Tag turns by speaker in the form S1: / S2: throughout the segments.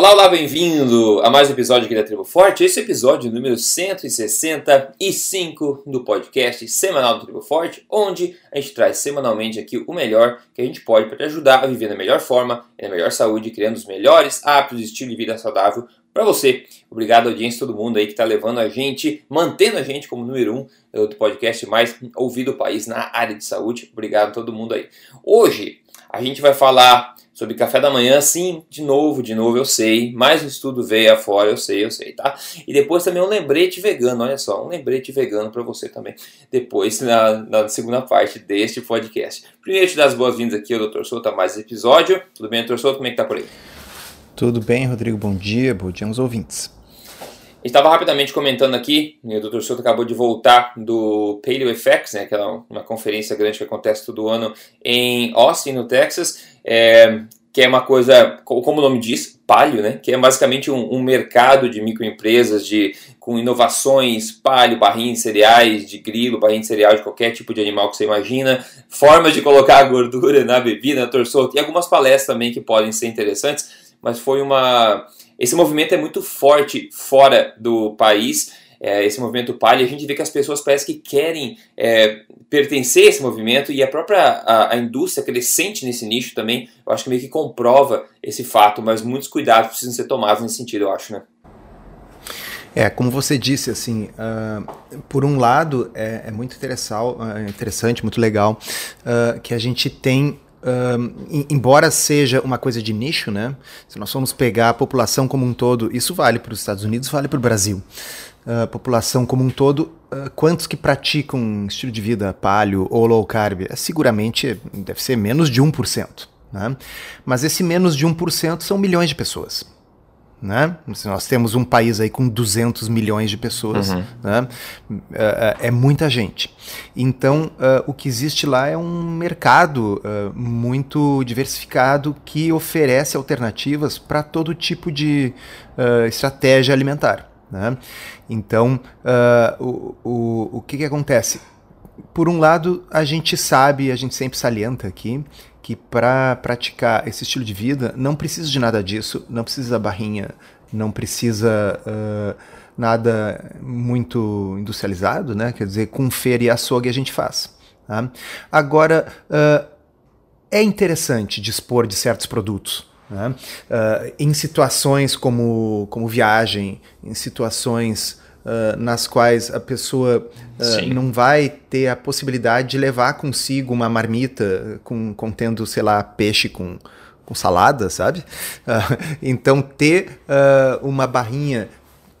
S1: Olá, olá, bem-vindo a mais um episódio aqui da Tribo Forte. Esse é o episódio número 165 do podcast semanal do Tribo Forte, onde a gente traz semanalmente aqui o melhor que a gente pode para te ajudar a viver na melhor forma, na melhor saúde, criando os melhores hábitos e estilo de vida saudável para você. Obrigado, audiência, todo mundo aí que está levando a gente, mantendo a gente como número um do podcast mais ouvido do país na área de saúde. Obrigado a todo mundo aí. Hoje a gente vai falar sobre café da manhã, sim, de novo, de novo, eu sei. Mais um estudo veio afora, eu sei, eu sei, tá? E depois também um lembrete vegano, olha só, um lembrete vegano para você também, depois na, na, segunda parte deste podcast. Primeiro, te dar as boas-vindas aqui ao Dr. Souto a mais episódio. Tudo bem, Dr. Souto? Como é que tá por aí?
S2: Tudo bem, Rodrigo, bom dia, bom dia aos ouvintes.
S1: Estava rapidamente comentando aqui, o Dr. Souto acabou de voltar do Paleo Effects, né, que é uma conferência grande que acontece todo ano em Austin, no Texas, é, que é uma coisa, como o nome diz, palio, né, que é basicamente um, um mercado de microempresas de, com inovações, palio, barrinha de cereais, de grilo, barrinha de cereal de qualquer tipo de animal que você imagina, formas de colocar gordura na bebida, na torçoto, e algumas palestras também que podem ser interessantes, mas foi uma esse movimento é muito forte fora do país, é, esse movimento palha, a gente vê que as pessoas parecem que querem é, pertencer a esse movimento e a própria a, a, indústria crescente nesse nicho também, eu acho que meio que comprova esse fato, mas muitos cuidados precisam ser tomados nesse sentido, eu acho, né?
S2: É, como você disse, assim, uh, por um lado é, é muito uh, interessante, muito legal uh, que a gente tem embora seja uma coisa de nicho, né? Se nós formos pegar a população como um todo, isso vale para os Estados Unidos, vale para o Brasil. A uh, população como um todo, uh, quantos que praticam estilo de vida paleo ou low carb? É, seguramente deve ser menos de 1%. Né? Mas esse menos de 1% são milhões de pessoas. Né? Nós temos um país aí com 200 milhões de pessoas, uhum. né? é, é, muita gente. Então, uh, o que existe lá é um mercado muito diversificado que oferece alternativas para todo tipo de estratégia alimentar. Né? Então, o, o, o que, que acontece? Por um lado, a gente sabe, a gente sempre salienta aqui, que para praticar esse estilo de vida não precisa de nada disso, não precisa barrinha, não precisa uh, nada muito industrializado, né? Quer dizer, com feira e açougue a gente faz. Tá? Agora, uh, é interessante dispor de certos produtos. Né? Uh, em situações como, como viagem, em situações uh, nas quais a pessoa uh, não vai ter a possibilidade de levar consigo uma marmita com, contendo, sei lá, peixe com, com salada, sabe? Uh, então, ter uma barrinha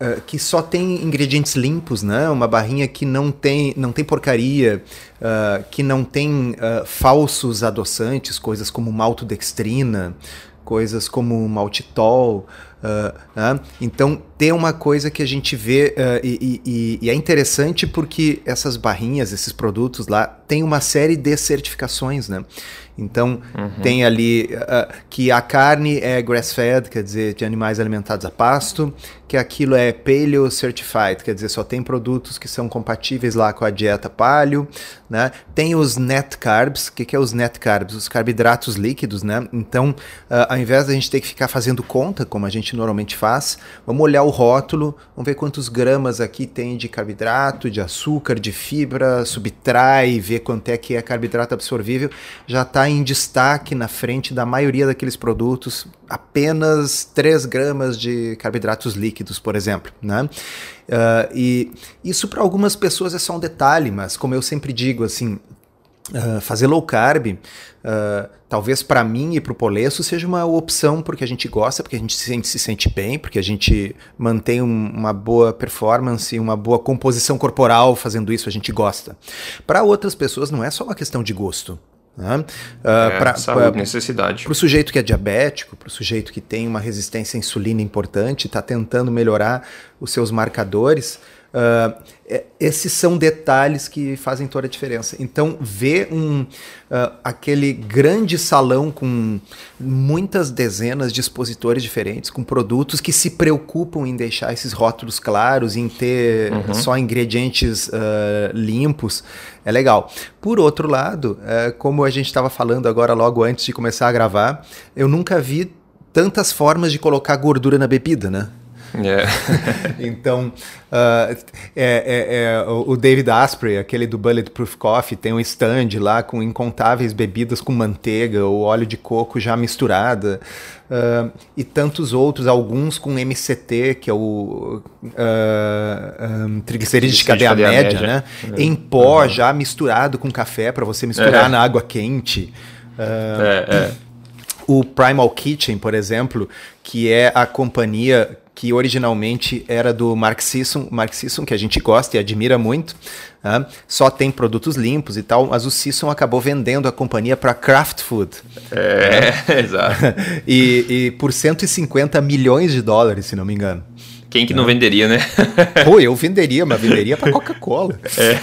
S2: Uh, que só tem ingredientes limpos, né? Uma barrinha que não tem, não tem porcaria, uh, que não tem uh, falsos adoçantes, coisas como maltodextrina, coisas como maltitol. Uh, então tem uma coisa que a gente vê uh, e, e, e, é interessante porque essas barrinhas, esses produtos lá, tem uma série de certificações, né? Então uhum. tem ali uh, que a carne é grass-fed, quer dizer, de animais alimentados a pasto, que aquilo é paleo certified, quer dizer, só tem produtos que são compatíveis lá com a dieta paleo, né? Tem os net carbs, o que, que é os net carbs? Os carboidratos líquidos, né? Então, uh, ao invés da gente ter que ficar fazendo conta, como a gente normalmente faz, vamos olhar o rótulo, vamos ver quantos gramas aqui tem de carboidrato, de açúcar, de fibra, subtrai, ver quanto é que é carboidrato absorvível, já está em destaque na frente da maioria daqueles produtos, apenas 3 gramas de carboidratos líquidos, por exemplo. Né? Uh, e isso para algumas pessoas é só um detalhe, mas como eu sempre digo, assim, Uh, fazer low carb, uh, talvez para mim e para o Polesso seja uma opção porque a gente gosta, porque a gente se sente, se sente bem, porque a gente mantém um, uma boa performance, uma boa composição corporal fazendo isso, a gente gosta. Para outras pessoas não é só uma questão de gosto. Né? Uh,
S1: é, pra, saúde, pra, necessidade.
S2: Para o sujeito que é diabético, para o sujeito que tem uma resistência à insulina importante, está tentando melhorar os seus marcadores, Uh, esses são detalhes que fazem toda a diferença. Então, ver um, uh, aquele grande salão com muitas dezenas de expositores diferentes, com produtos que se preocupam em deixar esses rótulos claros, em ter uhum. só ingredientes uh, limpos, é legal. Por outro lado, como a gente estava falando agora logo antes de começar a gravar, eu nunca vi tantas formas de colocar gordura na bebida, né?
S1: É.
S2: então, uh, é, é, é, o David Asprey, aquele do Bulletproof Coffee, tem um stand lá com incontáveis bebidas com manteiga ou óleo de coco já misturada. Uh, e tantos outros, alguns com MCT, que é o uh, um, triglicerídeos de cadeia, cadeia média, média, né? É. Em pó, uhum. já misturado com café, para você misturar é. na água quente. Uh, o Primal Kitchen, por exemplo, que é a companhia que originalmente era do Mark Sisson, Mark Sisson que a gente gosta e admira muito, né? só tem produtos limpos e tal, mas o Sisson acabou vendendo a companhia para Kraft Food.
S1: É, né? exato.
S2: e, e por 150 milhões de dólares, se não me engano.
S1: Quem que não venderia, né?
S2: Pô, eu venderia, mas venderia para Coca-Cola. É.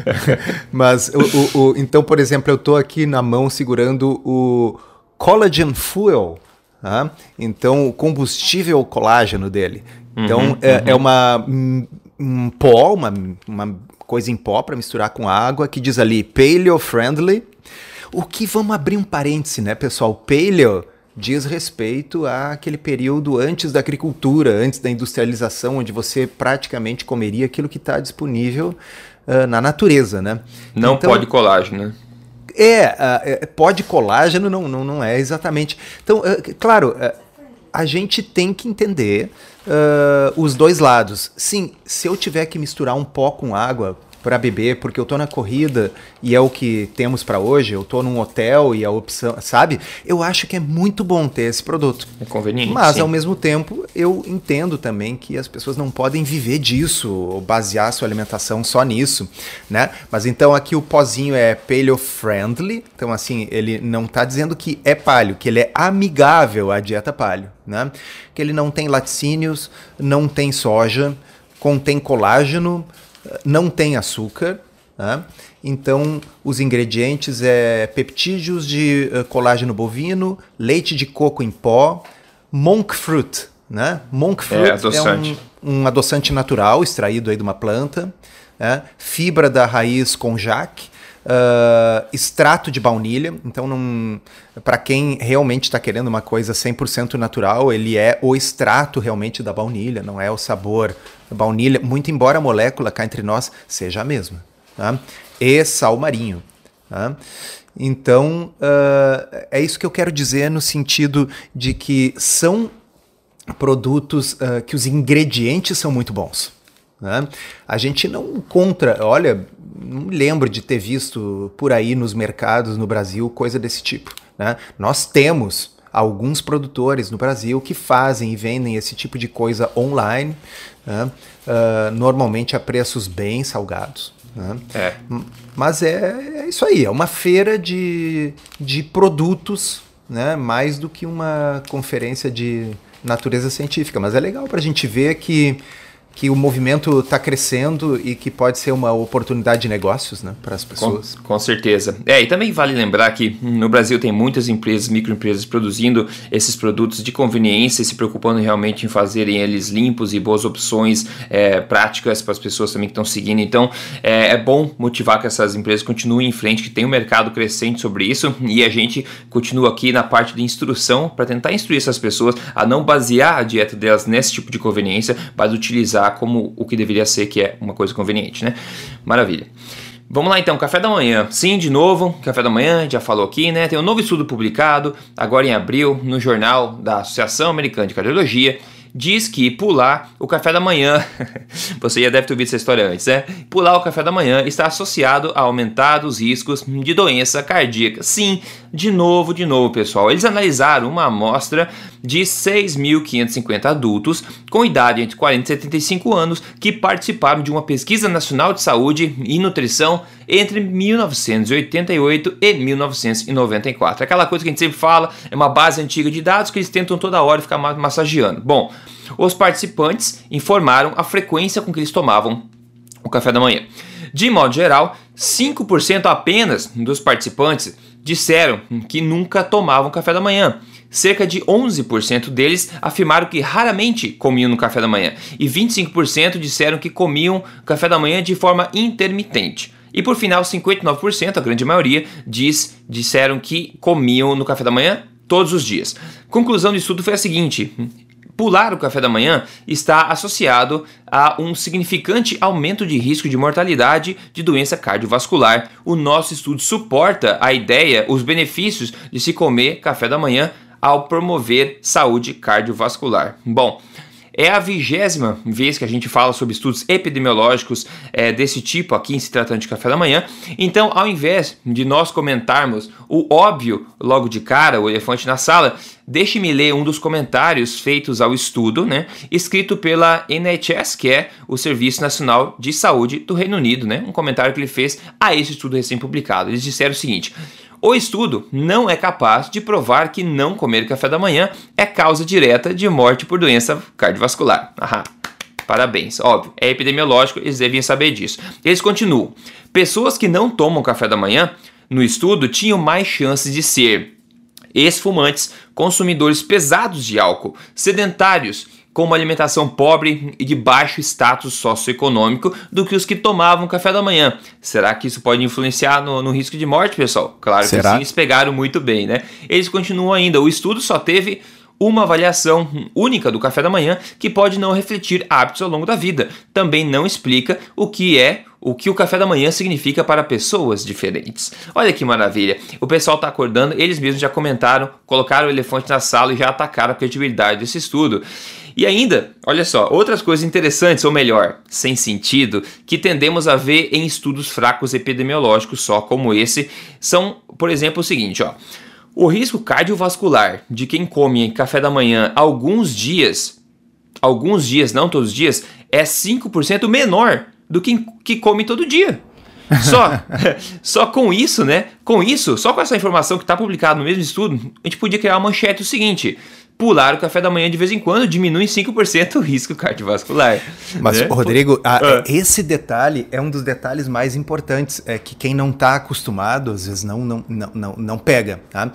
S2: mas, o, o, o, então, por exemplo, eu estou aqui na mão segurando o Collagen Fuel, Tá? Então, o combustível colágeno dele. Então, uhum, é, uhum. é, uma um pó, uma, uma coisa em pó para misturar com água, que diz ali paleo friendly. O que vamos abrir um parêntese, né, pessoal? Paleo diz respeito àquele período antes da agricultura, antes da industrialização, onde você praticamente comeria aquilo que está disponível uh, na natureza, né?
S1: Não então, pode colágeno, né?
S2: É, é, pó de colágeno não, não, não é exatamente. Então, é, claro, é, a gente tem que entender uh, os dois lados. Sim, se eu tiver que misturar um pó com água para beber, porque eu tô na corrida e é o que temos para hoje, eu tô num hotel e a opção, sabe? Eu acho que é muito bom ter esse produto.
S1: É conveniente.
S2: Mas
S1: sim.
S2: ao mesmo tempo, eu entendo também que as pessoas não podem viver disso ou basear sua alimentação só nisso, né? Mas então aqui o pozinho é paleo friendly, então assim, ele não tá dizendo que é paleo, que ele é amigável à dieta paleo, né? Que ele não tem laticínios, não tem soja, contém colágeno, não tem açúcar, né? então os ingredientes é peptídeos de uh, colágeno bovino, leite de coco em pó, monk fruit, né? Monk fruit é, adoçante. é um, um, adoçante natural extraído aí de uma planta, né? fibra da raiz konjac, uh, extrato de baunilha. Então, para quem realmente está querendo uma coisa 100% natural, ele é o extrato realmente da baunilha, não é o sabor baunilha, muito embora a molécula cá entre nós seja a mesma. Tá? E sal marinho. Tá? Então, uh, é isso que eu quero dizer no sentido de que são produtos uh, que os ingredientes são muito bons. Né? A gente não encontra, olha, não lembro de ter visto por aí nos mercados no Brasil coisa desse tipo. Né? Nós temos alguns produtores no Brasil que fazem e vendem esse tipo de coisa online, né? uh, normalmente a preços bem salgados. Né? É. Mas é, é, isso aí, é uma feira de, de produtos, né? mais do que uma conferência de natureza científica. Mas é legal para a gente ver que que o movimento está crescendo e que pode ser uma oportunidade de negócios né, para as pessoas.
S1: Com, com, certeza. É, e também vale lembrar que no Brasil tem muitas empresas, microempresas produzindo esses produtos de conveniência, se preocupando realmente em fazerem eles limpos e boas opções é, práticas para as pessoas também que estão seguindo. Então é, é, bom motivar que essas empresas continuem em frente, que tem um mercado crescente sobre isso e a gente continua aqui na parte de instrução para tentar instruir essas pessoas a não basear a dieta delas nesse tipo de conveniência, mas utilizar como o que deveria ser, que é uma coisa conveniente, né? Maravilha. Vamos lá então, café da manhã. Sim, de novo, café da manhã, já falou aqui, né? Tem um novo estudo publicado agora em abril no jornal da Associação Americana de Cardiologia diz que pular o café da manhã, você já deve ter ouvido essa história antes, né? Pular o café da manhã está associado a aumentados riscos de doença cardíaca. Sim, de novo, de novo, pessoal. Eles analisaram uma amostra de 6.550 adultos com idade entre 40 e 75 anos que participaram de uma pesquisa nacional de saúde e nutrição entre 1988 e 1994. Aquela coisa que a gente sempre fala, é uma base antiga de dados que eles tentam toda hora ficar massageando. Bom, os participantes informaram a frequência com que eles tomavam o café da manhã. De modo geral, 5% apenas dos participantes disseram que nunca tomavam café da manhã. Cerca de 11% deles afirmaram que raramente comiam no café da manhã e 25% disseram que comiam café da manhã de forma intermitente. E por final, 59%, a grande maioria, diz, disseram que comiam no café da manhã todos os dias. Conclusão do estudo foi a seguinte: pular o café da manhã está associado a um significante aumento de risco de mortalidade de doença cardiovascular. O nosso estudo suporta a ideia, os benefícios de se comer café da manhã ao promover saúde cardiovascular. Bom, é a vigésima vez que a gente fala sobre estudos epidemiológicos é, desse tipo aqui em se tratando de café da manhã. Então, ao invés de nós comentarmos o óbvio logo de cara, o elefante na sala, deixe-me ler um dos comentários feitos ao estudo, né, escrito pela NHS, que é o Serviço Nacional de Saúde do Reino Unido, né, um comentário que ele fez a esse estudo recém-publicado. Eles disseram o seguinte. O estudo não é capaz de provar que não comer café da manhã é causa direta de morte por doença cardiovascular. Aham. Parabéns, óbvio, é epidemiológico, eles devem saber disso. Eles continuam: pessoas que não tomam café da manhã no estudo tinham mais chances de ser ex-fumantes, consumidores pesados de álcool, sedentários com uma alimentação pobre e de baixo status socioeconômico do que os que tomavam café da manhã. Será que isso pode influenciar no, no risco de morte, pessoal? Claro Será? que sim, eles pegaram muito bem, né? Eles continuam ainda. O estudo só teve uma avaliação única do café da manhã que pode não refletir hábitos ao longo da vida. Também não explica o que é o que o café da manhã significa para pessoas diferentes. Olha que maravilha. O pessoal está acordando, eles mesmos já comentaram, colocaram o elefante na sala e já atacaram a credibilidade desse estudo. E ainda, olha só, outras coisas interessantes, ou melhor, sem sentido, que tendemos a ver em estudos fracos epidemiológicos só como esse, são, por exemplo, o seguinte, ó. O risco cardiovascular de quem come café da manhã alguns dias, alguns dias, não todos os dias, é 5% menor do que que come todo dia. Só, só com isso, né? Com isso, só com essa informação que está publicada no mesmo estudo, a gente podia criar uma manchete o seguinte: pular o café da manhã de vez em quando diminui em 5% o risco cardiovascular.
S2: Mas, né? Rodrigo, a, ah. esse detalhe é um dos detalhes mais importantes, é que quem não está acostumado, às vezes, não, não, não, não, não pega. Tá?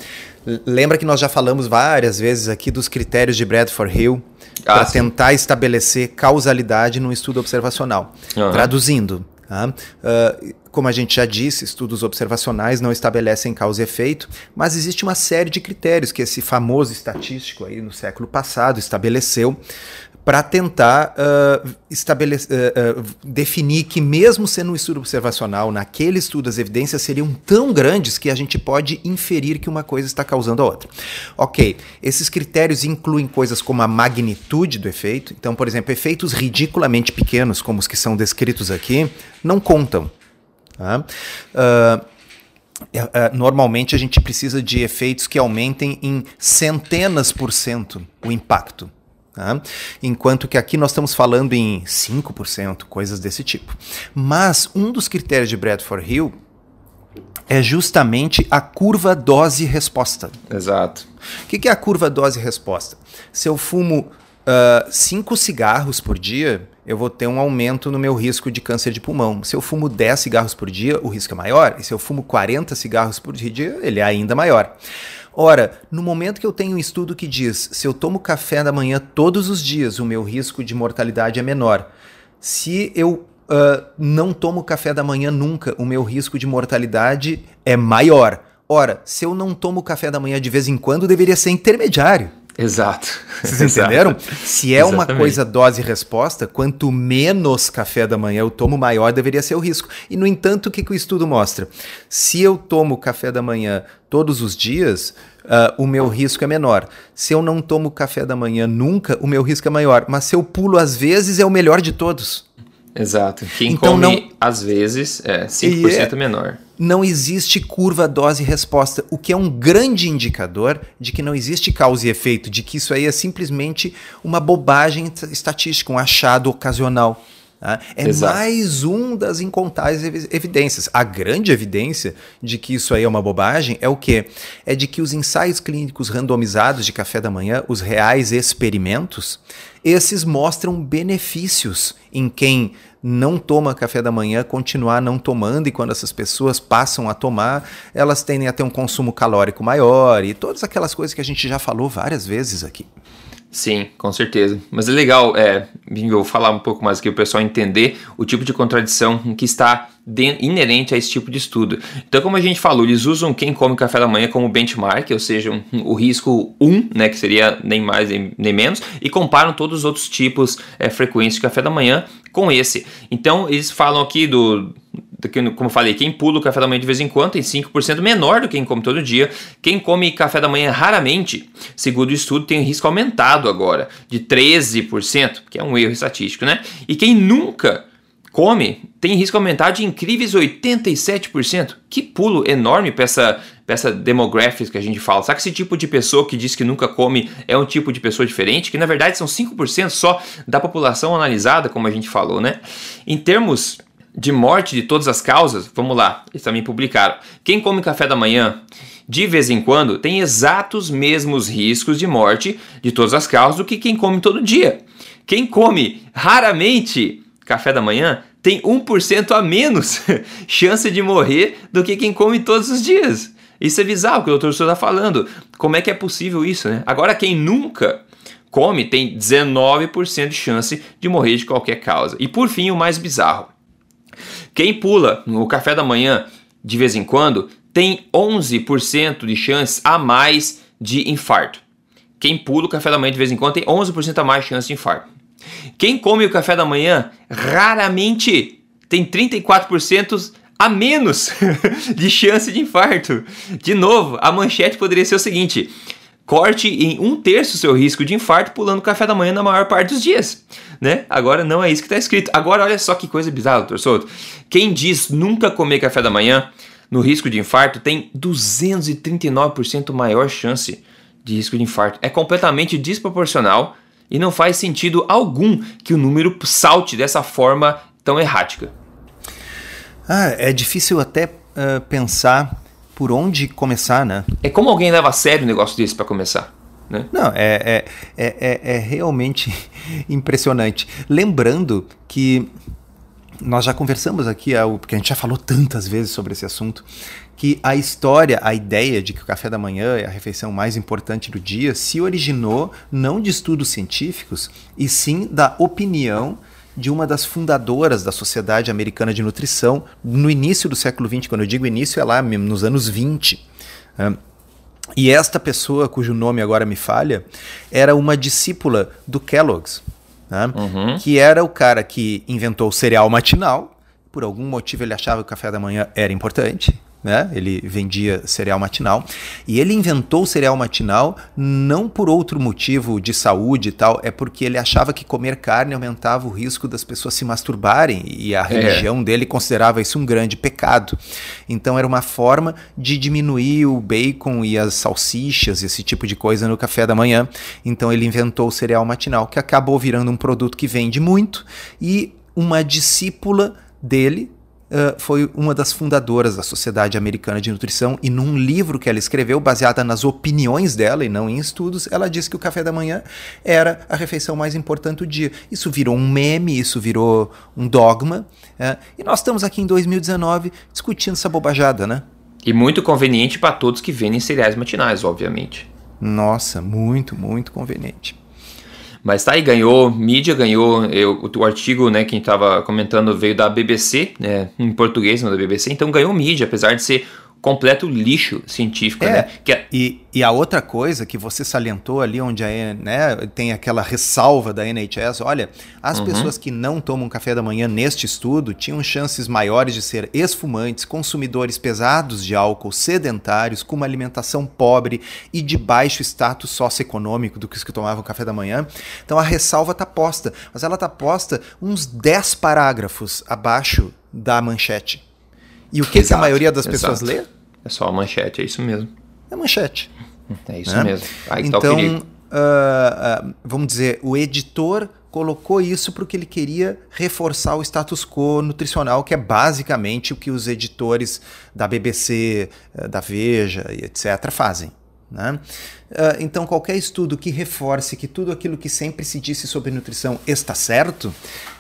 S2: Lembra que nós já falamos várias vezes aqui dos critérios de Bradford Hill ah, para tentar estabelecer causalidade no estudo observacional. Uhum. Traduzindo, tá? uh, como a gente já disse, estudos observacionais não estabelecem causa e efeito, mas existe uma série de critérios que esse famoso estatístico aí no século passado estabeleceu para tentar uh, uh, uh, definir que, mesmo sendo um estudo observacional, naquele estudo as evidências seriam tão grandes que a gente pode inferir que uma coisa está causando a outra. Ok, esses critérios incluem coisas como a magnitude do efeito. Então, por exemplo, efeitos ridiculamente pequenos, como os que são descritos aqui, não contam. Tá? Uh, normalmente a gente precisa de efeitos que aumentem em centenas por cento o impacto. Tá? Enquanto que aqui nós estamos falando em 5%, coisas desse tipo. Mas um dos critérios de Bradford Hill é justamente a curva dose-resposta.
S1: Exato.
S2: O que é a curva dose-resposta? Se eu fumo 5 uh, cigarros por dia, eu vou ter um aumento no meu risco de câncer de pulmão. Se eu fumo 10 cigarros por dia, o risco é maior. E se eu fumo 40 cigarros por dia, ele é ainda maior. Ora, no momento que eu tenho um estudo que diz se eu tomo café da manhã todos os dias, o meu risco de mortalidade é menor. Se eu uh, não tomo café da manhã nunca, o meu risco de mortalidade é maior. Ora, se eu não tomo café da manhã de vez em quando, deveria ser intermediário.
S1: Exato.
S2: Vocês entenderam? Se é Exatamente. uma coisa dose e resposta, quanto menos café da manhã eu tomo, maior deveria ser o risco. E, no entanto, o que, que o estudo mostra? Se eu tomo café da manhã todos os dias, uh, o meu risco é menor. Se eu não tomo café da manhã nunca, o meu risco é maior. Mas se eu pulo às vezes, é o melhor de todos.
S1: Exato. Quem então, come não... às vezes é 5% é... menor
S2: não existe curva dose-resposta, o que é um grande indicador de que não existe causa e efeito, de que isso aí é simplesmente uma bobagem estatística, um achado ocasional. Tá? É Exato. mais um das incontáveis evidências. A grande evidência de que isso aí é uma bobagem é o quê? É de que os ensaios clínicos randomizados de café da manhã, os reais experimentos, esses mostram benefícios em quem não toma café da manhã continuar não tomando, e quando essas pessoas passam a tomar, elas tendem a ter um consumo calórico maior e todas aquelas coisas que a gente já falou várias vezes aqui.
S1: Sim, com certeza. Mas é legal, é, vou falar um pouco mais aqui para o pessoal entender o tipo de contradição que está inerente a esse tipo de estudo. Então, como a gente falou, eles usam quem come café da manhã como benchmark, ou seja, um, o risco 1, né, que seria nem mais nem menos, e comparam todos os outros tipos é, frequentes de café da manhã com esse. Então, eles falam aqui do como falei, quem pula o café da manhã de vez em quando tem 5% menor do que quem come todo dia. Quem come café da manhã raramente, segundo o estudo, tem um risco aumentado agora, de 13%, que é um erro estatístico, né? E quem nunca come tem risco aumentado de incríveis 87%. Que pulo enorme para essa, essa demographics que a gente fala. Sabe que esse tipo de pessoa que diz que nunca come é um tipo de pessoa diferente? Que na verdade são 5% só da população analisada, como a gente falou, né? Em termos de morte de todas as causas, vamos lá, eles também publicaram. Quem come café da manhã de vez em quando tem exatos mesmos riscos de morte de todas as causas do que quem come todo dia. Quem come raramente café da manhã tem 1% a menos chance de morrer do que quem come todos os dias. Isso é bizarro que o doutor está falando. Como é que é possível isso, né? Agora, quem nunca come tem 19% de chance de morrer de qualquer causa. E por fim, o mais bizarro. Quem pula no café da manhã de vez em quando tem 11% de chance a mais de infarto. Quem pula o café da manhã de vez em quando tem 11% a mais de chance de infarto. Quem come o café da manhã raramente tem 34% a menos de chance de infarto. De novo, a manchete poderia ser o seguinte: corte em um terço seu risco de infarto pulando café da manhã na maior parte dos dias. Né? Agora não é isso que está escrito. Agora olha só que coisa bizarra, doutor Souto. Quem diz nunca comer café da manhã no risco de infarto tem 239% maior chance de risco de infarto. É completamente desproporcional e não faz sentido algum que o número salte dessa forma tão errática.
S2: Ah, é difícil até uh, pensar por onde começar, né?
S1: É como alguém leva a sério um negócio desse para começar. Né?
S2: Não, é, é, é, é, realmente impressionante. Lembrando que nós já conversamos aqui, porque a gente já falou tantas vezes sobre esse assunto, que a história, a ideia de que o café da manhã é a refeição mais importante do dia se originou não de estudos científicos, e sim da opinião de uma das fundadoras da Sociedade Americana de Nutrição no início do século XX. Quando eu digo início, é lá nos anos 20. E esta pessoa, cujo nome agora me falha, era uma discípula do Kellogg's, né? uhum. que era o cara que inventou o cereal matinal. Por algum motivo ele achava que o café da manhã era importante né? Ele vendia cereal matinal e ele inventou o cereal matinal não por outro motivo de saúde e tal, é porque ele achava que comer carne aumentava o risco das pessoas se masturbarem e a é. religião dele considerava isso um grande pecado. Então era uma forma de diminuir o bacon e as salsichas, esse tipo de coisa no café da manhã. Então ele inventou o cereal matinal, que acabou virando um produto que vende muito e uma discípula dele Uh, foi uma das fundadoras da Sociedade Americana de Nutrição e num livro que ela escreveu, baseada nas opiniões dela e não em estudos, ela disse que o café da manhã era a refeição mais importante do dia. Isso virou um meme, isso virou um dogma, uh, e nós estamos aqui em 2019 discutindo essa bobajada, né?
S1: E muito conveniente para todos que vendem cereais matinais, obviamente.
S2: Nossa, muito, muito conveniente.
S1: Mas tá aí, ganhou, mídia ganhou, eu, o artigo, né, quem estava comentando veio da BBC, né, em português, não da BBC, então ganhou mídia, apesar de ser completo lixo científico,
S2: é,
S1: né?
S2: Que é... e, e a outra coisa que você salientou ali, onde a, né, tem aquela ressalva da NHS, olha, as uhum. pessoas que não tomam café da manhã neste estudo tinham chances maiores de ser esfumantes, consumidores pesados de álcool, sedentários, com uma alimentação pobre e de baixo status socioeconômico do que os que tomavam café da manhã. Então a ressalva está posta, mas ela está posta uns 10 parágrafos abaixo da manchete. E o que, exato, que a maioria das exato. pessoas lê?
S1: É só a manchete, é isso mesmo.
S2: É manchete.
S1: É isso né? mesmo.
S2: Aí então, tá então, uh, uh, vamos dizer, o editor colocou isso porque ele queria reforçar o status quo nutricional, que é basicamente o que os editores da BBC, uh, da Veja e etc. fazem. Né? Uh, então, qualquer estudo que reforce que tudo aquilo que sempre se disse sobre nutrição está certo,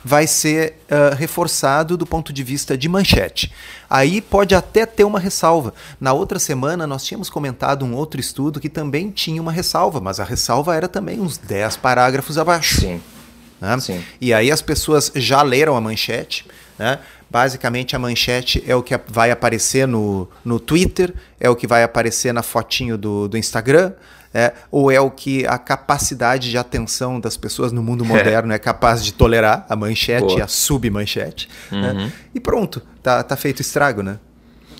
S2: vai ser uh, reforçado do ponto de vista de manchete. Aí pode até ter uma ressalva. Na outra semana, nós tínhamos comentado um outro estudo que também tinha uma ressalva, mas a ressalva era também uns 10 parágrafos abaixo.
S1: Sim.
S2: Né? Sim. E aí as pessoas já leram a manchete, né? Basicamente, a manchete é o que vai aparecer no, no Twitter, é o que vai aparecer na fotinho do, do Instagram, é, ou é o que a capacidade de atenção das pessoas no mundo moderno é, é capaz de tolerar, a manchete Pô. e a submanchete. Né? Uhum. Né? E pronto, tá, tá feito estrago, né?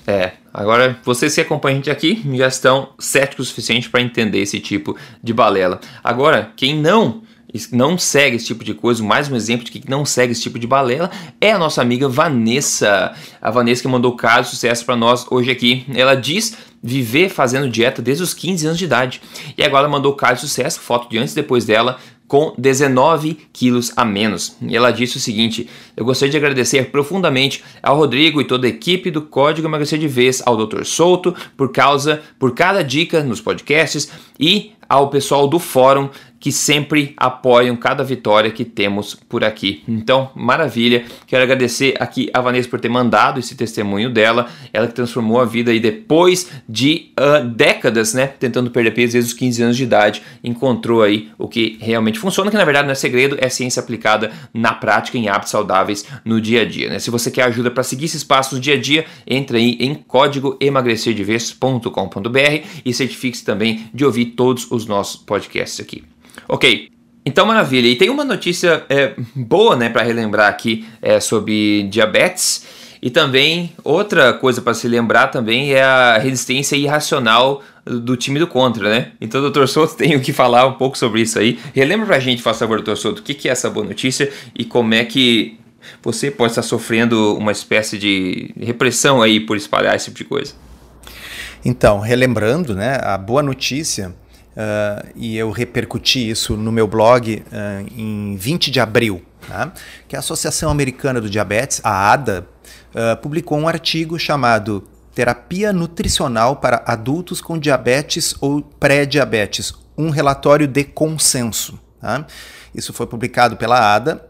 S1: É, agora vocês que acompanham a gente aqui já estão céticos o suficiente para entender esse tipo de balela. Agora, quem não não segue esse tipo de coisa, mais um exemplo de que não segue esse tipo de balela é a nossa amiga Vanessa. A Vanessa que mandou caso sucesso para nós hoje aqui. Ela diz viver fazendo dieta desde os 15 anos de idade. E agora ela mandou caso sucesso, foto de antes e depois dela, com 19 quilos a menos. E ela disse o seguinte: Eu gostaria de agradecer profundamente ao Rodrigo e toda a equipe do Código Emagrecer de Vez, ao Dr. Souto, por causa, por cada dica nos podcasts e ao pessoal do fórum que sempre apoiam cada vitória que temos por aqui. Então, maravilha. Quero agradecer aqui a Vanessa por ter mandado esse testemunho dela, ela que transformou a vida e depois de uh, décadas, né, tentando perder peso desde os 15 anos de idade, encontrou aí o que realmente funciona, que na verdade não é segredo, é ciência aplicada na prática em hábitos saudáveis no dia a dia, né? Se você quer ajuda para seguir esses passos dia a dia, entre aí em código emagrecerdeves.com.br e certifique-se também de ouvir todos os nossos podcasts aqui. Ok, então, maravilha. E tem uma notícia é, boa, né, para relembrar aqui é, sobre diabetes. E também outra coisa para se lembrar também é a resistência irracional do time do contra, né? Então, doutor Souto, tem que falar um pouco sobre isso aí. Relembra pra gente, por favor, doutor Souto, o que, que é essa boa notícia e como é que você pode estar sofrendo uma espécie de repressão aí por espalhar esse tipo de coisa.
S2: Então, relembrando, né, a boa notícia Uh, e eu repercuti isso no meu blog uh, em 20 de abril, tá? que a Associação Americana do Diabetes, a ADA, uh, publicou um artigo chamado Terapia Nutricional para Adultos com Diabetes ou Pré-Diabetes, um relatório de consenso. Tá? Isso foi publicado pela ADA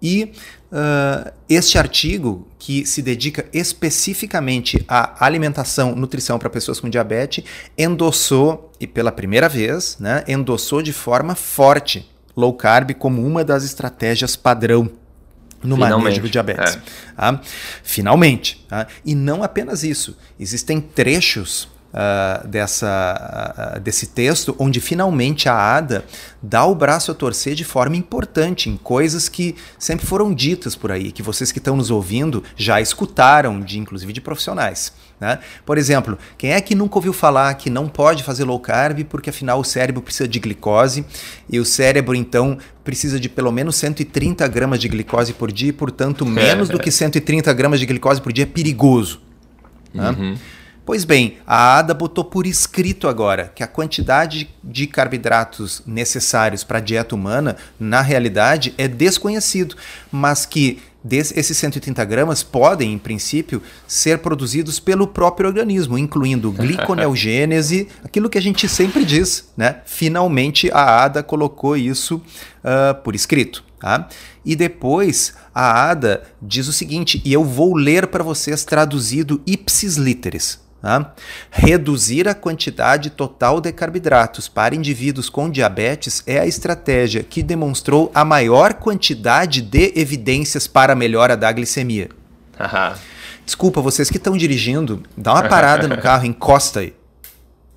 S2: e Uh, este artigo, que se dedica especificamente à alimentação, nutrição para pessoas com diabetes, endossou, e pela primeira vez, né, endossou de forma forte low carb como uma das estratégias padrão no Finalmente, manejo do diabetes. É. Tá? Finalmente. Tá? E não apenas isso. Existem trechos uh, dessa, uh, desse texto, onde finalmente a Ada dá o braço a torcer de forma importante em coisas que sempre foram ditas por aí, que vocês que estão nos ouvindo já escutaram, de inclusive de profissionais. Né? Por exemplo, quem é que nunca ouviu falar que não pode fazer low carb porque afinal o cérebro precisa de glicose e o cérebro então precisa de pelo menos 130 gramas de glicose por dia e, portanto, menos do que 130 gramas de glicose por dia é perigoso. Né? Uhum. Pois bem, a ADA botou por escrito agora que a quantidade de carboidratos necessários para a dieta humana, na realidade, é desconhecido, mas que esses 130 gramas podem, em princípio, ser produzidos pelo próprio organismo, incluindo gliconeogênese, aquilo que a gente sempre diz, né? Finalmente a ADA colocou isso uh, por escrito. Tá? E depois a ADA diz o seguinte, e eu vou ler para vocês traduzido ipsis literis. Tá? Reduzir a quantidade total de carboidratos para indivíduos com diabetes é a estratégia que demonstrou a maior quantidade de evidências para a melhora da glicemia. Desculpa, vocês que estão dirigindo, dá uma parada no carro, encosta aí.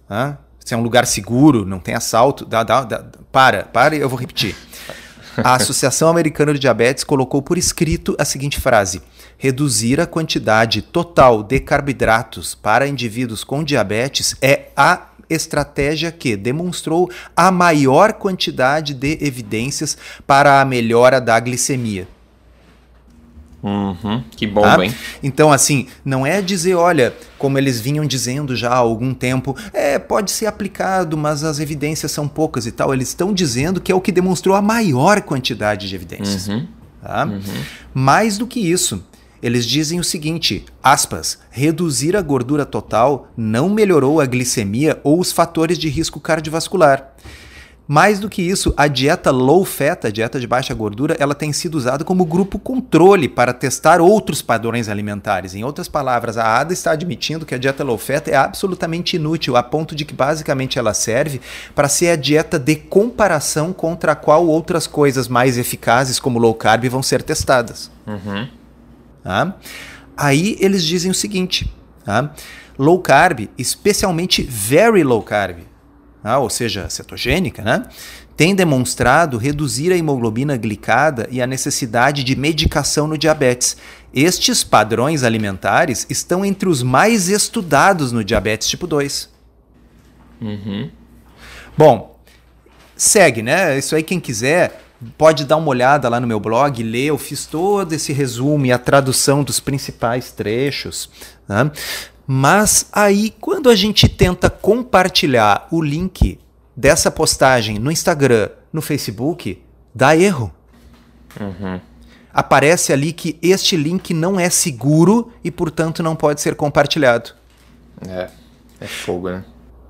S2: Tá? Se é um lugar seguro, não tem assalto, dá, dá, dá, para, para, eu vou repetir. A Associação Americana de Diabetes colocou por escrito a seguinte frase: reduzir a quantidade total de carboidratos para indivíduos com diabetes é a estratégia que demonstrou a maior quantidade de evidências para a melhora da glicemia.
S1: Uhum, que bom, tá? hein?
S2: Então, assim, não é dizer, olha, como eles vinham dizendo já há algum tempo, é, pode ser aplicado, mas as evidências são poucas e tal. Eles estão dizendo que é o que demonstrou a maior quantidade de evidências. Uhum, tá? uhum. Mais do que isso, eles dizem o seguinte: aspas, reduzir a gordura total não melhorou a glicemia ou os fatores de risco cardiovascular. Mais do que isso, a dieta low fat, a dieta de baixa gordura, ela tem sido usada como grupo controle para testar outros padrões alimentares. Em outras palavras, a ADA está admitindo que a dieta low fat é absolutamente inútil, a ponto de que basicamente ela serve para ser a dieta de comparação contra a qual outras coisas mais eficazes, como low carb, vão ser testadas.
S1: Uhum.
S2: Tá? Aí eles dizem o seguinte: tá? low carb, especialmente very low carb, ah, ou seja, cetogênica, né? tem demonstrado reduzir a hemoglobina glicada e a necessidade de medicação no diabetes. Estes padrões alimentares estão entre os mais estudados no diabetes tipo 2.
S1: Uhum.
S2: Bom, segue, né? Isso aí, quem quiser, pode dar uma olhada lá no meu blog, ler. Eu fiz todo esse resumo e a tradução dos principais trechos. Né? Mas aí, quando a gente tenta compartilhar o link dessa postagem no Instagram, no Facebook, dá erro.
S1: Uhum.
S2: Aparece ali que este link não é seguro e, portanto, não pode ser compartilhado.
S1: É, é fogo, né?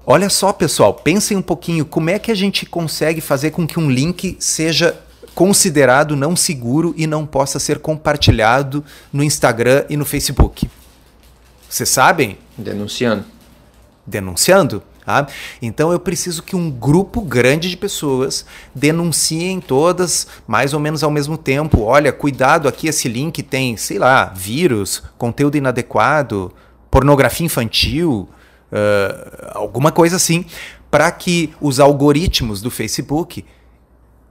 S2: Olha só, pessoal, pensem um pouquinho como é que a gente consegue fazer com que um link seja considerado não seguro e não possa ser compartilhado no Instagram e no Facebook. Vocês sabem?
S1: Denunciando.
S2: Denunciando. Tá? Então eu preciso que um grupo grande de pessoas denunciem todas mais ou menos ao mesmo tempo. Olha, cuidado aqui, esse link tem, sei lá, vírus, conteúdo inadequado, pornografia infantil, uh, alguma coisa assim, para que os algoritmos do Facebook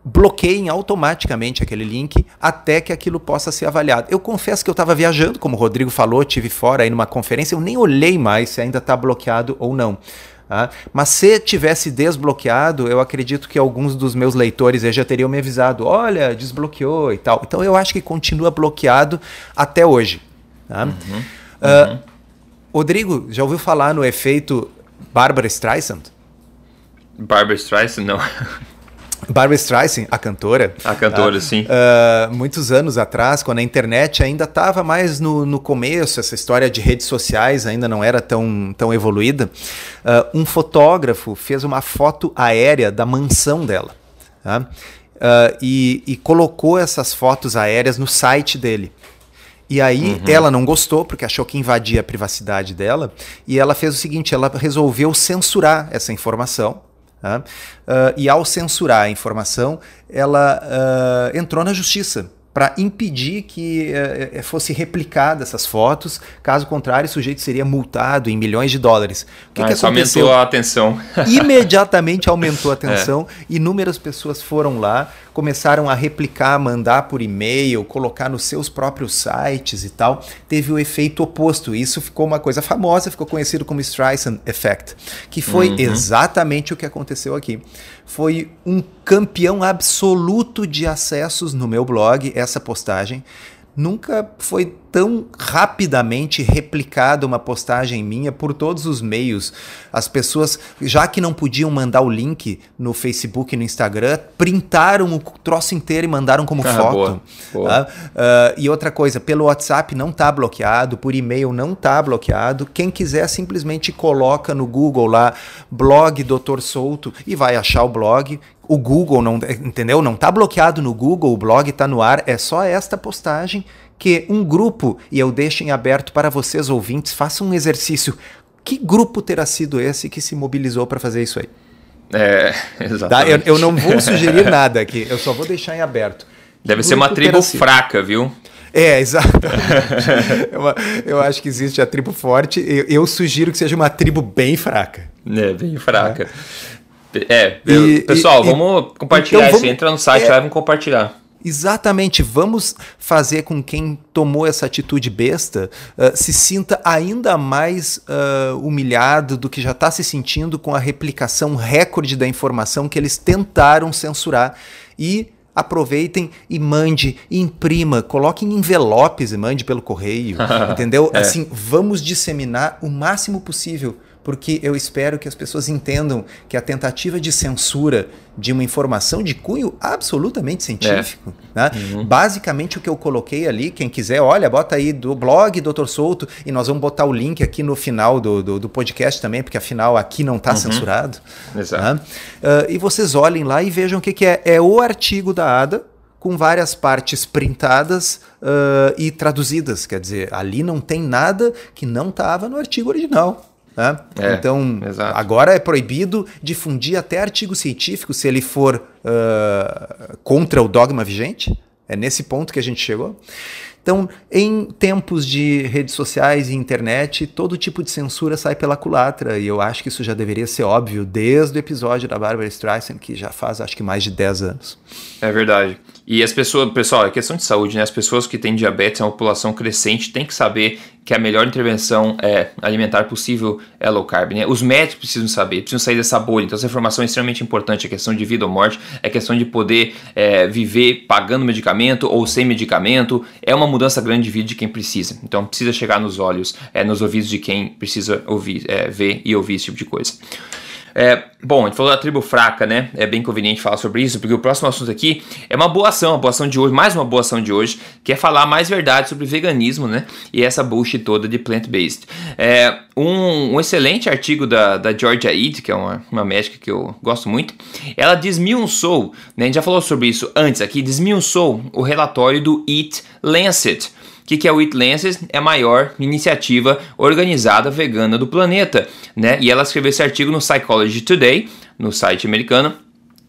S2: bloqueiem automaticamente aquele link até que aquilo possa ser avaliado. Eu confesso que eu estava viajando, como o Rodrigo falou, tive fora aí numa conferência, eu nem olhei mais se ainda está bloqueado ou não. Tá? Mas se tivesse desbloqueado, eu acredito que alguns dos meus leitores já teriam me avisado: olha, desbloqueou e tal. Então eu acho que continua bloqueado até hoje. Tá? Uhum, uh, Rodrigo, já ouviu falar no efeito Barbara Streisand?
S1: Barbara Streisand, não.
S2: Barbara Streisand, a cantora.
S1: A cantora, uh, sim.
S2: Uh, muitos anos atrás, quando a internet ainda estava mais no, no começo, essa história de redes sociais ainda não era tão, tão evoluída, uh, um fotógrafo fez uma foto aérea da mansão dela. Tá? E, e colocou essas fotos aéreas no site dele. E aí uhum. ela não gostou porque achou que invadia a privacidade dela e ela fez o seguinte, ela resolveu censurar essa informação Uh, e ao censurar a informação, ela uh, entrou na justiça para impedir que uh, fosse replicada essas fotos. Caso contrário, o sujeito seria multado em milhões de dólares.
S1: O que, ah, que aconteceu? aumentou a atenção.
S2: Imediatamente aumentou a atenção. É. Inúmeras pessoas foram lá, começaram a replicar, mandar por e-mail, colocar nos seus próprios sites e tal. Teve o efeito oposto. Isso ficou uma coisa famosa, ficou conhecido como Streisand Effect, que foi uhum. exatamente o que aconteceu aqui foi um campeão absoluto de acessos no meu blog, essa postagem. Nunca foi tão rapidamente replicada uma postagem minha por todos os meios. As pessoas, já que não podiam mandar o link no Facebook e no Instagram, printaram o troço inteiro e mandaram como ah, foto. Boa, boa. Uh, uh, e outra coisa, pelo WhatsApp não está bloqueado, por e-mail não está bloqueado. Quem quiser simplesmente coloca no Google lá blog Doutor Souto e vai achar o blog o Google não, entendeu? Não está bloqueado no Google, o blog está no ar, é só esta postagem que um grupo, e eu deixo em aberto para vocês ouvintes, façam um exercício. Que grupo terá sido esse que se mobilizou para fazer isso aí?
S1: É, exatamente. Tá?
S2: Eu, eu, não vou sugerir nada aqui, eu só vou deixar em aberto.
S1: Deve ser uma tribo fraca, viu?
S2: É, exato. eu, eu, acho que existe a tribo forte. Eu, eu, sugiro que seja uma tribo bem fraca.
S1: É, bem fraca. É, é eu, e, pessoal, e, vamos compartilhar então, vamos, isso. Entra no site é, lá e vamos compartilhar.
S2: Exatamente, vamos fazer com quem tomou essa atitude besta uh, se sinta ainda mais uh, humilhado do que já está se sentindo com a replicação recorde da informação que eles tentaram censurar. E aproveitem e mande, imprima, coloque em envelopes e mande pelo correio, entendeu? É. Assim, vamos disseminar o máximo possível porque eu espero que as pessoas entendam que a tentativa de censura de uma informação de cunho absolutamente científico. É. Né? Uhum. Basicamente, o que eu coloquei ali, quem quiser, olha, bota aí do blog Dr. Souto e nós vamos botar o link aqui no final do, do, do podcast também, porque afinal aqui não está uhum. censurado. Exato. Né? Uh, e vocês olhem lá e vejam o que, que é. É o artigo da ADA com várias partes printadas uh, e traduzidas. Quer dizer, ali não tem nada que não estava no artigo original. Né? É, então, exato. agora é proibido difundir até artigo científico se ele for uh, contra o dogma vigente. É nesse ponto que a gente chegou. Então, em tempos de redes sociais e internet, todo tipo de censura sai pela culatra, e eu acho que isso já deveria ser óbvio desde o episódio da Barbara Streisand, que já faz acho que mais de 10 anos.
S1: É verdade. E as pessoas, pessoal, é questão de saúde, né? As pessoas que têm diabetes, é uma população crescente, tem que saber que a melhor intervenção é, alimentar possível é low carb. Né? Os médicos precisam saber, precisam sair dessa bolha. Então, essa informação é extremamente importante. É questão de vida ou morte, é questão de poder é, viver pagando medicamento ou sem medicamento. É uma mudança grande de vida de quem precisa. Então, precisa chegar nos olhos, é, nos ouvidos de quem precisa ouvir, é, ver e ouvir esse tipo de coisa. É, bom, a gente falou da tribo fraca, né? É bem conveniente falar sobre isso, porque o próximo assunto aqui é uma boa ação, a boa ação de hoje, mais uma boa ação de hoje, que é falar mais verdade sobre veganismo, né? E essa bullshit toda de plant-based. É, um, um, excelente artigo da, da Georgia Eid, que é uma, uma médica que eu gosto muito, ela desmiuçou, né? A gente já falou sobre isso antes aqui, desmiuçou o relatório do Eat Lancet o que, que é o Eat Lancet? É a maior iniciativa organizada vegana do planeta, né? E ela escreveu esse artigo no Psychology Today, no site americano,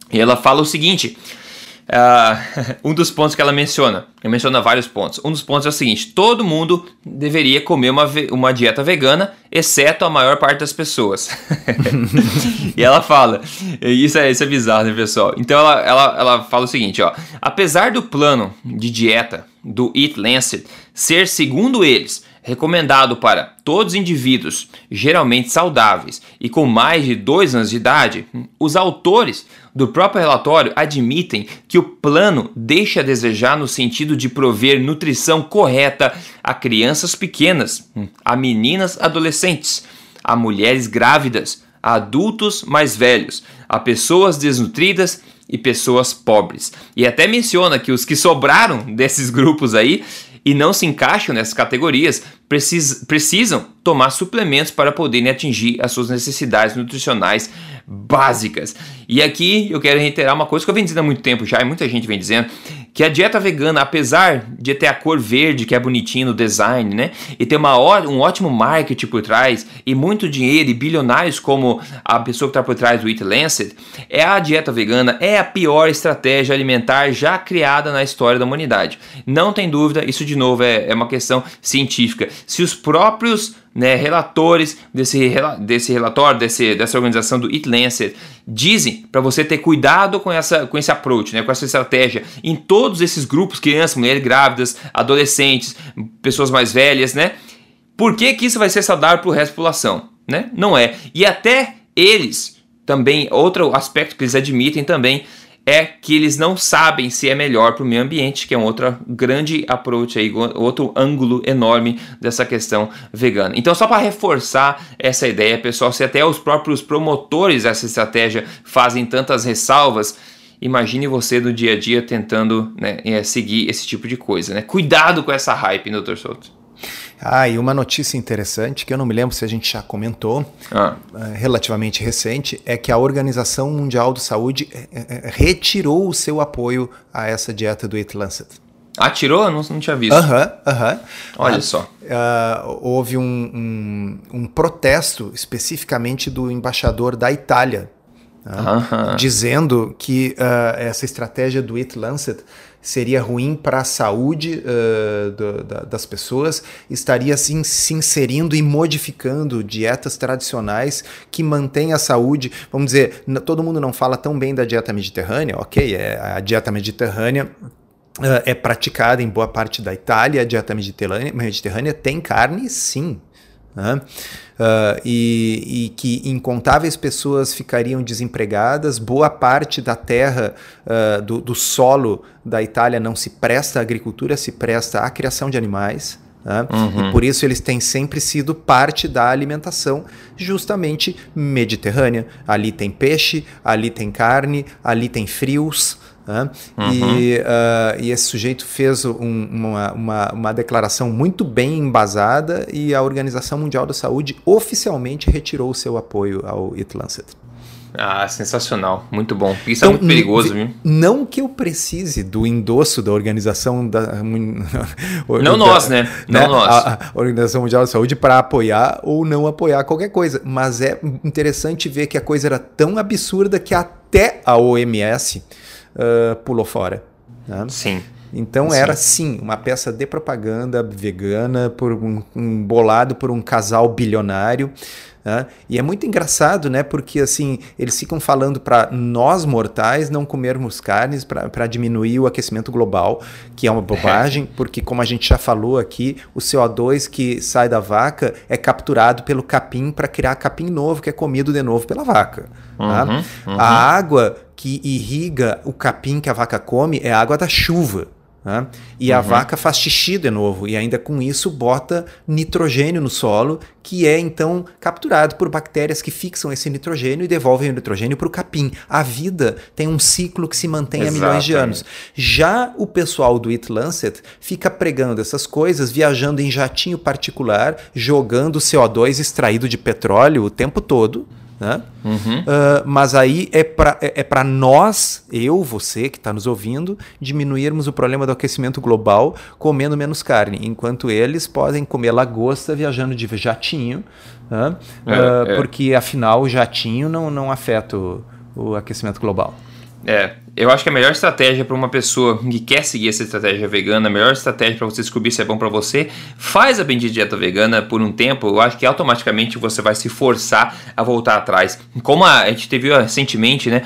S1: e ela fala o seguinte: Uh, um dos pontos que ela menciona, ela menciona vários pontos. Um dos pontos é o seguinte: todo mundo deveria comer uma, uma dieta vegana, exceto a maior parte das pessoas. e ela fala, isso é, isso é bizarro, né, pessoal? Então ela, ela, ela fala o seguinte: ó, apesar do plano de dieta do Eat Lancet ser, segundo eles, recomendado para todos os indivíduos geralmente saudáveis e com mais de dois anos de idade, os autores do próprio relatório admitem que o plano deixa a desejar no sentido de prover nutrição correta a crianças pequenas, a meninas adolescentes, a mulheres grávidas, a adultos mais velhos, a pessoas desnutridas e pessoas pobres. E até menciona que os que sobraram desses grupos aí e não se encaixam nessas categorias precis, precisam tomar suplementos para poderem atingir as suas necessidades nutricionais básicas. E aqui eu quero reiterar uma coisa que eu venho dizendo há muito tempo já, e muita gente vem dizendo, que a dieta vegana, apesar de ter a cor verde, que é bonitinho no design, né, e ter uma, um ótimo marketing por trás, e muito dinheiro e bilionários como a pessoa que está por trás do Eat Lancet, é a dieta vegana é a pior estratégia alimentar já criada na história da humanidade. Não tem dúvida, isso de novo é, é uma questão científica. Se os próprios né, relatores desse, desse relatório, desse, dessa organização do Eat Lancet, dizem para você ter cuidado com, essa, com esse approach, né, com essa estratégia em todos esses grupos, crianças, mulheres grávidas, adolescentes, pessoas mais velhas, né? Por que, que isso vai ser saudável para o resto da população? Né? Não é. E até eles também, outro aspecto que eles admitem também é que eles não sabem se é melhor para o meio ambiente, que é um outro grande approach aí, outro ângulo enorme dessa questão vegana. Então, só para reforçar essa ideia, pessoal, se até os próprios promotores dessa estratégia fazem tantas ressalvas, imagine você no dia a dia tentando né, é, seguir esse tipo de coisa. Né? Cuidado com essa hype, doutor Souto.
S2: Ah, e uma notícia interessante que eu não me lembro se a gente já comentou, ah. Eh, relativamente recente, é que a Organização Mundial de Saúde eh, eh, retirou o seu apoio a essa dieta do Eat Lancet.
S1: Ah, tirou? Não, não tinha visto.
S2: Aham, uh aham. -huh, uh -huh.
S1: Olha ah, só.
S2: Uh, houve um, um, um, protesto especificamente do embaixador da Itália, -huh. dizendo que essa estratégia do Eat Lancet seria ruim para a saúde uh, do, da, das pessoas, estaria assim, se inserindo e modificando dietas tradicionais que mantêm a saúde. Vamos dizer, todo mundo não fala tão bem da dieta mediterrânea, ok? É, a dieta mediterrânea uh, é praticada em boa parte da Itália, a dieta mediterrânea, mediterrânea tem carne, sim. Uh, e, e, que incontáveis pessoas ficariam desempregadas, boa parte da terra, uh, do, do, solo da Itália não se presta à agricultura, se presta à criação de animais. Né? Uhum. E por isso eles têm sempre sido parte da alimentação justamente mediterrânea. Ali tem peixe, ali tem carne, ali tem frios. Né? Uhum. E, uh, e, esse sujeito fez um, uma, uma, uma, declaração muito bem embasada e a Organização Mundial da Saúde oficialmente retirou o seu apoio ao It Lancet.
S1: Ah, sensacional, muito bom. Isso é então, é muito perigoso, viu?
S2: Não que eu precise do endosso da organização da.
S1: não da, nós, né? Não né? nós.
S2: A, a, Organização Mundial da Saúde para apoiar ou não apoiar qualquer coisa. Mas é interessante ver que a coisa era tão absurda que até a OMS uh, pulou fora.
S1: Né? Sim.
S2: Então sim. era sim uma peça de propaganda vegana por um, um bolado por um casal bilionário né? E é muito engraçado, né? Porque assim, eles ficam falando para nós mortais não comermos carnes para diminuir o aquecimento global, que é uma bobagem, porque como a gente já falou aqui, o CO2 que sai da vaca é capturado pelo capim para criar capim novo, que é comido de novo pela vaca. Uhum, tá? uhum. A água que irriga o capim que a vaca come é a água da chuva. Né? E uhum. a vaca faz xixi de novo, e ainda com isso bota nitrogênio no solo, que é então capturado por bactérias que fixam esse nitrogênio e devolvem o nitrogênio para o capim. A vida tem um ciclo que se mantém Exatamente. há milhões de anos. Já o pessoal do It Lancet fica pregando essas coisas, viajando em jatinho particular, jogando CO2 extraído de petróleo o tempo todo. Né? Uhum. Uh, mas aí é para é, é nós, eu, você que está nos ouvindo, diminuirmos o problema do aquecimento global comendo menos carne, enquanto eles podem comer lagosta viajando de jatinho, né? é, uh, é. porque afinal o jatinho não, não afeta o, o aquecimento global.
S1: É, eu acho que a melhor estratégia para uma pessoa que quer seguir essa estratégia vegana, a melhor estratégia para você descobrir se é bom para você, faz a bendita dieta vegana por um tempo. Eu acho que automaticamente você vai se forçar a voltar atrás. Como a gente teve recentemente, né?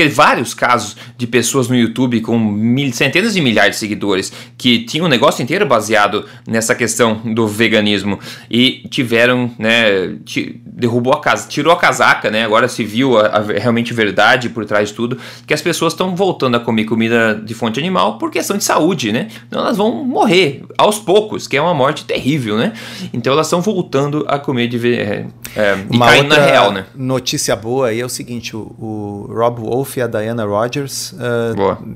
S1: Porque vários casos de pessoas no YouTube com mil, centenas de milhares de seguidores que tinham um negócio inteiro baseado nessa questão do veganismo e tiveram, né, derrubou a casa, tirou a casaca, né? Agora se viu a, a realmente verdade por trás de tudo, que as pessoas estão voltando a comer comida de fonte animal por questão de saúde, né? Então elas vão morrer aos poucos, que é uma morte terrível, né? Então elas estão voltando a comer de é,
S2: e uma caindo na real, né? Notícia boa aí é o seguinte, o, o Rob Wolf e a Diana Rogers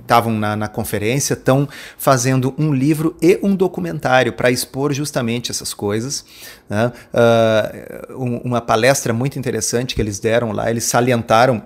S2: estavam uh, na, na conferência, estão fazendo um livro e um documentário para expor justamente essas coisas. Né? Uh, uma palestra muito interessante que eles deram lá, eles salientaram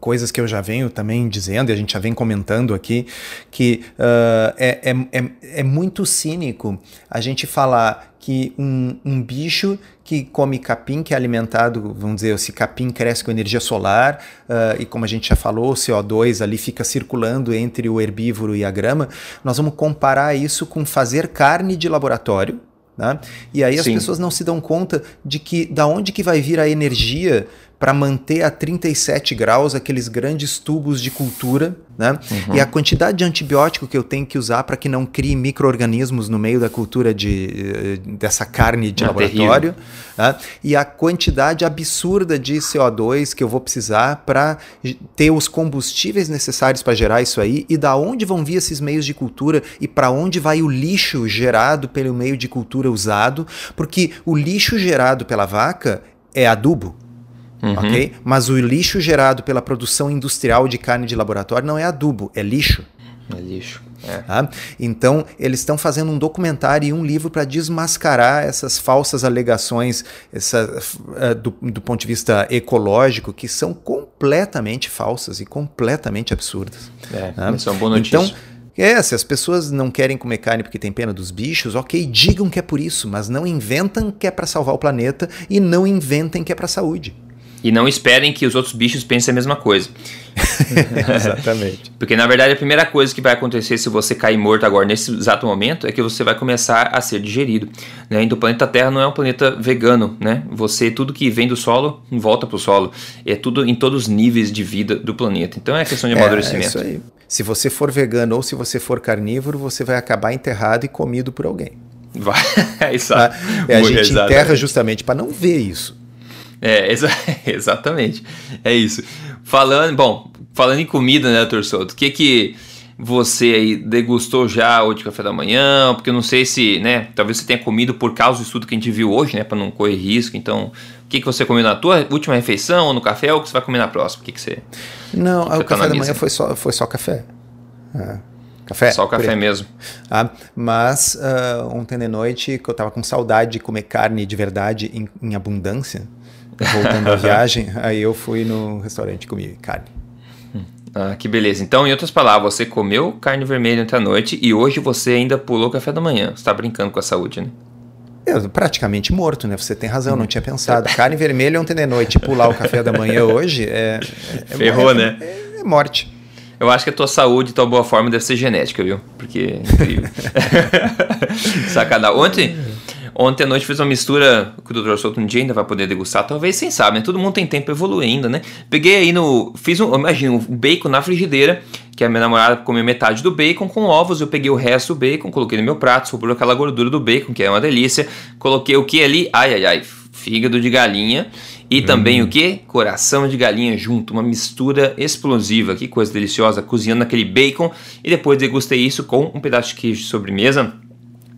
S2: coisas que eu já venho também dizendo e a gente já vem comentando aqui, que uh, é, é, é, muito cínico a gente falar que um, um, bicho que come capim, que é alimentado, vamos dizer, esse capim cresce com energia solar, uh, e como a gente já falou, o CO2 ali fica circulando entre o herbívoro e a grama, nós vamos comparar isso com fazer carne de laboratório, né? E aí as Sim. pessoas não se dão conta de que da onde que vai vir a energia para manter a 37 graus aqueles grandes tubos de cultura, né? Uhum. E a quantidade de antibiótico que eu tenho que usar para que não crie micro-organismos no meio da cultura de, eh, dessa carne de laboratório, né? e a quantidade absurda de CO2 que eu vou precisar para ter os combustíveis necessários para gerar isso aí, e da onde vão vir esses meios de cultura e para onde vai o lixo gerado pelo meio de cultura usado, porque o lixo gerado pela vaca é adubo. Uhum. ok? Mas o lixo gerado pela produção industrial de carne de laboratório não é adubo, é lixo.
S1: É lixo.
S2: É. Tá? Então, eles estão fazendo um documentário e um livro para desmascarar essas falsas alegações essa, uh, do, do, ponto de vista ecológico, que são completamente falsas e completamente absurdas.
S1: É, tá? isso é uma boa notícia.
S2: Então, é, se as pessoas não querem comer carne porque tem pena dos bichos, ok, digam que é por isso, mas não inventem que é para salvar o planeta e não inventem que é para a saúde.
S1: E não esperem que os outros bichos pensem a mesma coisa.
S2: Exatamente.
S1: Porque na verdade a primeira coisa que vai acontecer se você cair morto agora nesse exato momento é que você vai começar a ser digerido. Né? Então o planeta Terra não é um planeta vegano, né? Você tudo que vem do solo volta para o solo. É tudo em todos os níveis de vida do planeta. Então é questão de é, amadurecimento. É, é isso aí.
S2: Se você for vegano ou se você for carnívoro, você vai acabar enterrado e comido por alguém.
S1: Vai, exato.
S2: É, a gente exatamente. enterra justamente para não ver isso.
S1: É, exa exatamente. É isso. Falando, bom, falando em comida, né, Dr. Souto, o que que você aí degustou já ou de café da manhã, porque eu não sei se, né, talvez você tenha comido por causa do estudo que a gente viu hoje, né, para não correr risco. Então, o que, que você comeu na tua última refeição ou no café ou o que você vai comer na próxima? O que, que você.
S2: Não, que o café tá da manhã foi só, foi só café.
S1: É. Café? Só o café mesmo.
S2: Ah, mas uh, ontem de noite, que eu tava com saudade de comer carne de verdade em, em abundância, voltando da viagem, aí eu fui no restaurante e comi carne.
S1: Hum. Ah, que beleza. Então, em outras palavras, você comeu carne vermelha ontem à noite e hoje você ainda pulou o café da manhã. Você tá brincando com a saúde, né?
S2: Eu, praticamente morto, né? Você tem razão, não tinha pensado. Carne vermelha ontem de noite, pular o café da manhã hoje é.
S1: é Ferrou,
S2: é,
S1: né?
S2: É, é, morte.
S1: Eu acho que a tua saúde e tua boa forma deve ser genética, viu? Porque é incrível. Sacanagem. Ontem, ontem à noite fiz uma mistura que o Dr. Souto um dia ainda vai poder degustar, talvez, sem sabe, né? Todo mundo tem tempo evoluir ainda, né? Peguei aí no. Fiz um. Imagina, um bacon na frigideira que a minha namorada comeu metade do bacon com ovos, eu peguei o resto do bacon, coloquei no meu prato, sobrou aquela gordura do bacon, que é uma delícia. Coloquei o que ali? Ai, ai, ai, fígado de galinha. E hum. também o que? Coração de galinha junto, uma mistura explosiva, que coisa deliciosa, cozinhando aquele bacon. E depois degustei isso com um pedaço de queijo de sobremesa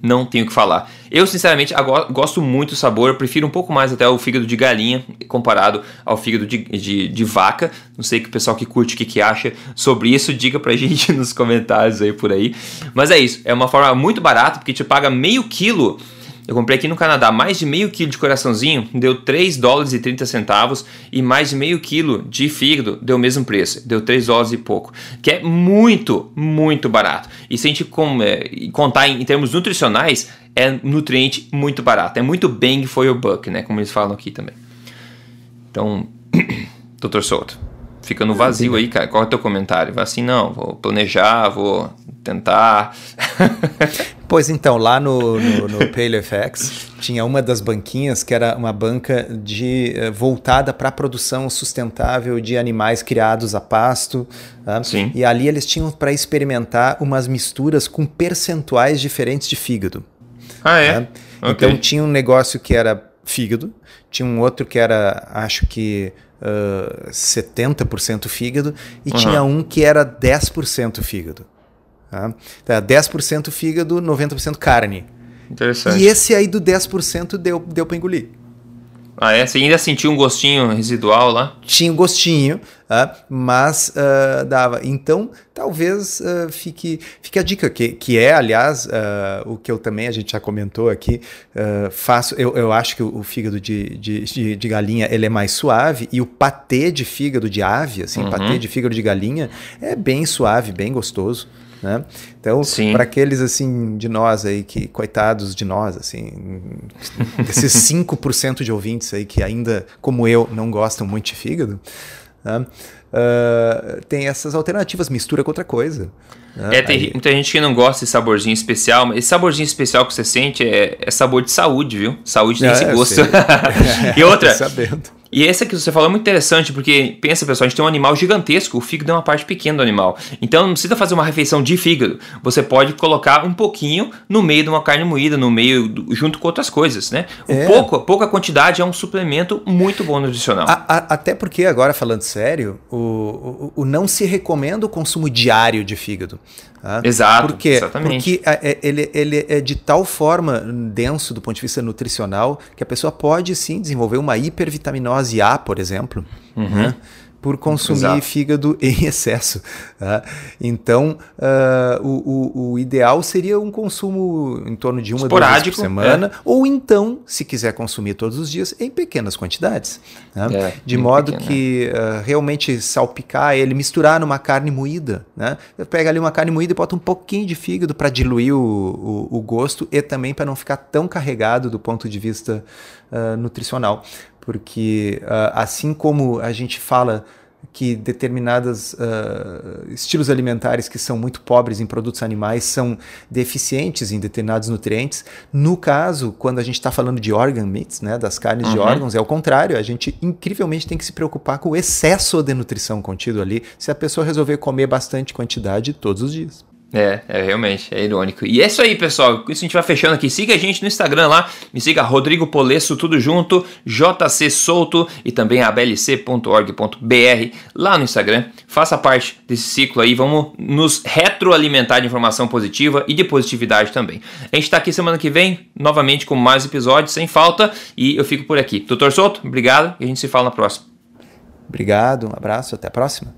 S1: não tenho o que falar. Eu, sinceramente, gosto muito do sabor, prefiro um pouco mais até o fígado de galinha comparado ao fígado de, de, de vaca. Não sei que o pessoal que curte o que, que acha sobre isso, diga pra gente nos comentários aí por aí. Mas é isso, é uma forma muito barata, porque te paga meio quilo eu comprei aqui no Canadá mais de meio quilo de coraçãozinho, deu 3 dólares e 30 centavos, e mais de meio quilo de fígado deu o mesmo preço, deu 3 dólares e pouco, que é muito, muito barato. E se a gente com, é, contar em, em, termos nutricionais, é nutriente muito barato, é muito bang for your buck, né, como eles falam aqui também. Então, doutor Souto, fica no vazio aí, cara, qual é o teu comentário? Vai assim, não, vou planejar, vou tentar.
S2: pois então, lá no, no, no PaleoFX tinha uma das banquinhas que era uma banca de uh, voltada para a produção sustentável de animais criados a pasto. Tá? Sim. E ali eles tinham para experimentar umas misturas com percentuais diferentes de fígado.
S1: Ah, é? Tá?
S2: Okay. Então tinha um negócio que era fígado, tinha um outro que era, acho que uh, 70% fígado, e uhum. tinha um que era 10% fígado. Tá? Tá, 10% fígado, 90% carne.
S1: Interessante.
S2: E esse aí do 10% deu, deu para engolir.
S1: Ah, é? Você ainda sentiu um gostinho residual lá?
S2: Tinha um gostinho, uh, mas uh, dava. Então, talvez uh, fique, fique a dica, que, que é, aliás, o que eu também, a gente já comentou aqui, faço. Eu, eu acho que o, o fígado de, de, de, de, galinha ele é mais suave e o patê de fígado de ave, assim, uhum. patê de fígado de galinha, é bem suave, bem gostoso. Né? Então, para aqueles assim de nós aí que coitados de nós, assim, desses 5% de ouvintes aí que ainda, como eu, não gostam muito de fígado, né? uh, tem essas alternativas, mistura com outra coisa.
S1: Né? É, tem Aí... muita gente que não gosta de saborzinho especial, mas esse saborzinho especial que você sente é, é sabor de saúde, viu? Saúde tem é, esse gosto. e outra, e esse que você falou é muito interessante, porque pensa, pessoal, a gente tem um animal gigantesco, o fígado é uma parte pequena do animal. Então não precisa fazer uma refeição de fígado. Você pode colocar um pouquinho no meio de uma carne moída, no meio, do, junto com outras coisas, né? É. pouco, pouca quantidade é um suplemento muito bom nutricional. A,
S2: a, até porque, agora falando sério, o, o, o não se recomenda o consumo diário de fígado.
S1: Tá? Exato.
S2: Por. Porque é, é, ele, ele é de tal forma denso do ponto de vista nutricional que a pessoa pode sim desenvolver uma hipervitaminose A, por exemplo. Uhum. Né? Por consumir Exato. fígado em excesso. Tá? Então, uh, o, o, o, ideal seria um consumo em torno de uma Esporádico, duas por semana, é. ou então, se quiser consumir todos os dias, em pequenas quantidades. Né? É, de modo pequena. que uh, realmente salpicar ele, misturar numa carne moída. Né? Pega ali uma carne moída e bota um pouquinho de fígado para diluir o, o, o, gosto e também para não ficar tão carregado do ponto de vista uh, nutricional porque uh, assim como a gente fala que determinados uh, estilos alimentares que são muito pobres em produtos animais são deficientes em determinados nutrientes. No caso, quando a gente está falando de organ meats, né, das carnes uhum. de órgãos, é o contrário. A gente incrivelmente tem que se preocupar com o excesso de nutrição contido ali, se a pessoa resolver comer bastante quantidade todos os dias.
S1: É, é realmente, é irônico. E é isso aí, pessoal. Com isso a gente vai fechando aqui. Siga a gente no Instagram lá. Me siga Rodrigo Polesso, tudo junto, JC Solto e também ablc.org.br lá no Instagram. Faça parte desse ciclo aí. Vamos nos retroalimentar de informação positiva e de positividade também. A gente está aqui semana que vem, novamente com mais episódios, sem falta. E eu fico por aqui. Doutor Solto, obrigado e a gente se fala na próxima.
S2: Obrigado, um abraço, até a próxima.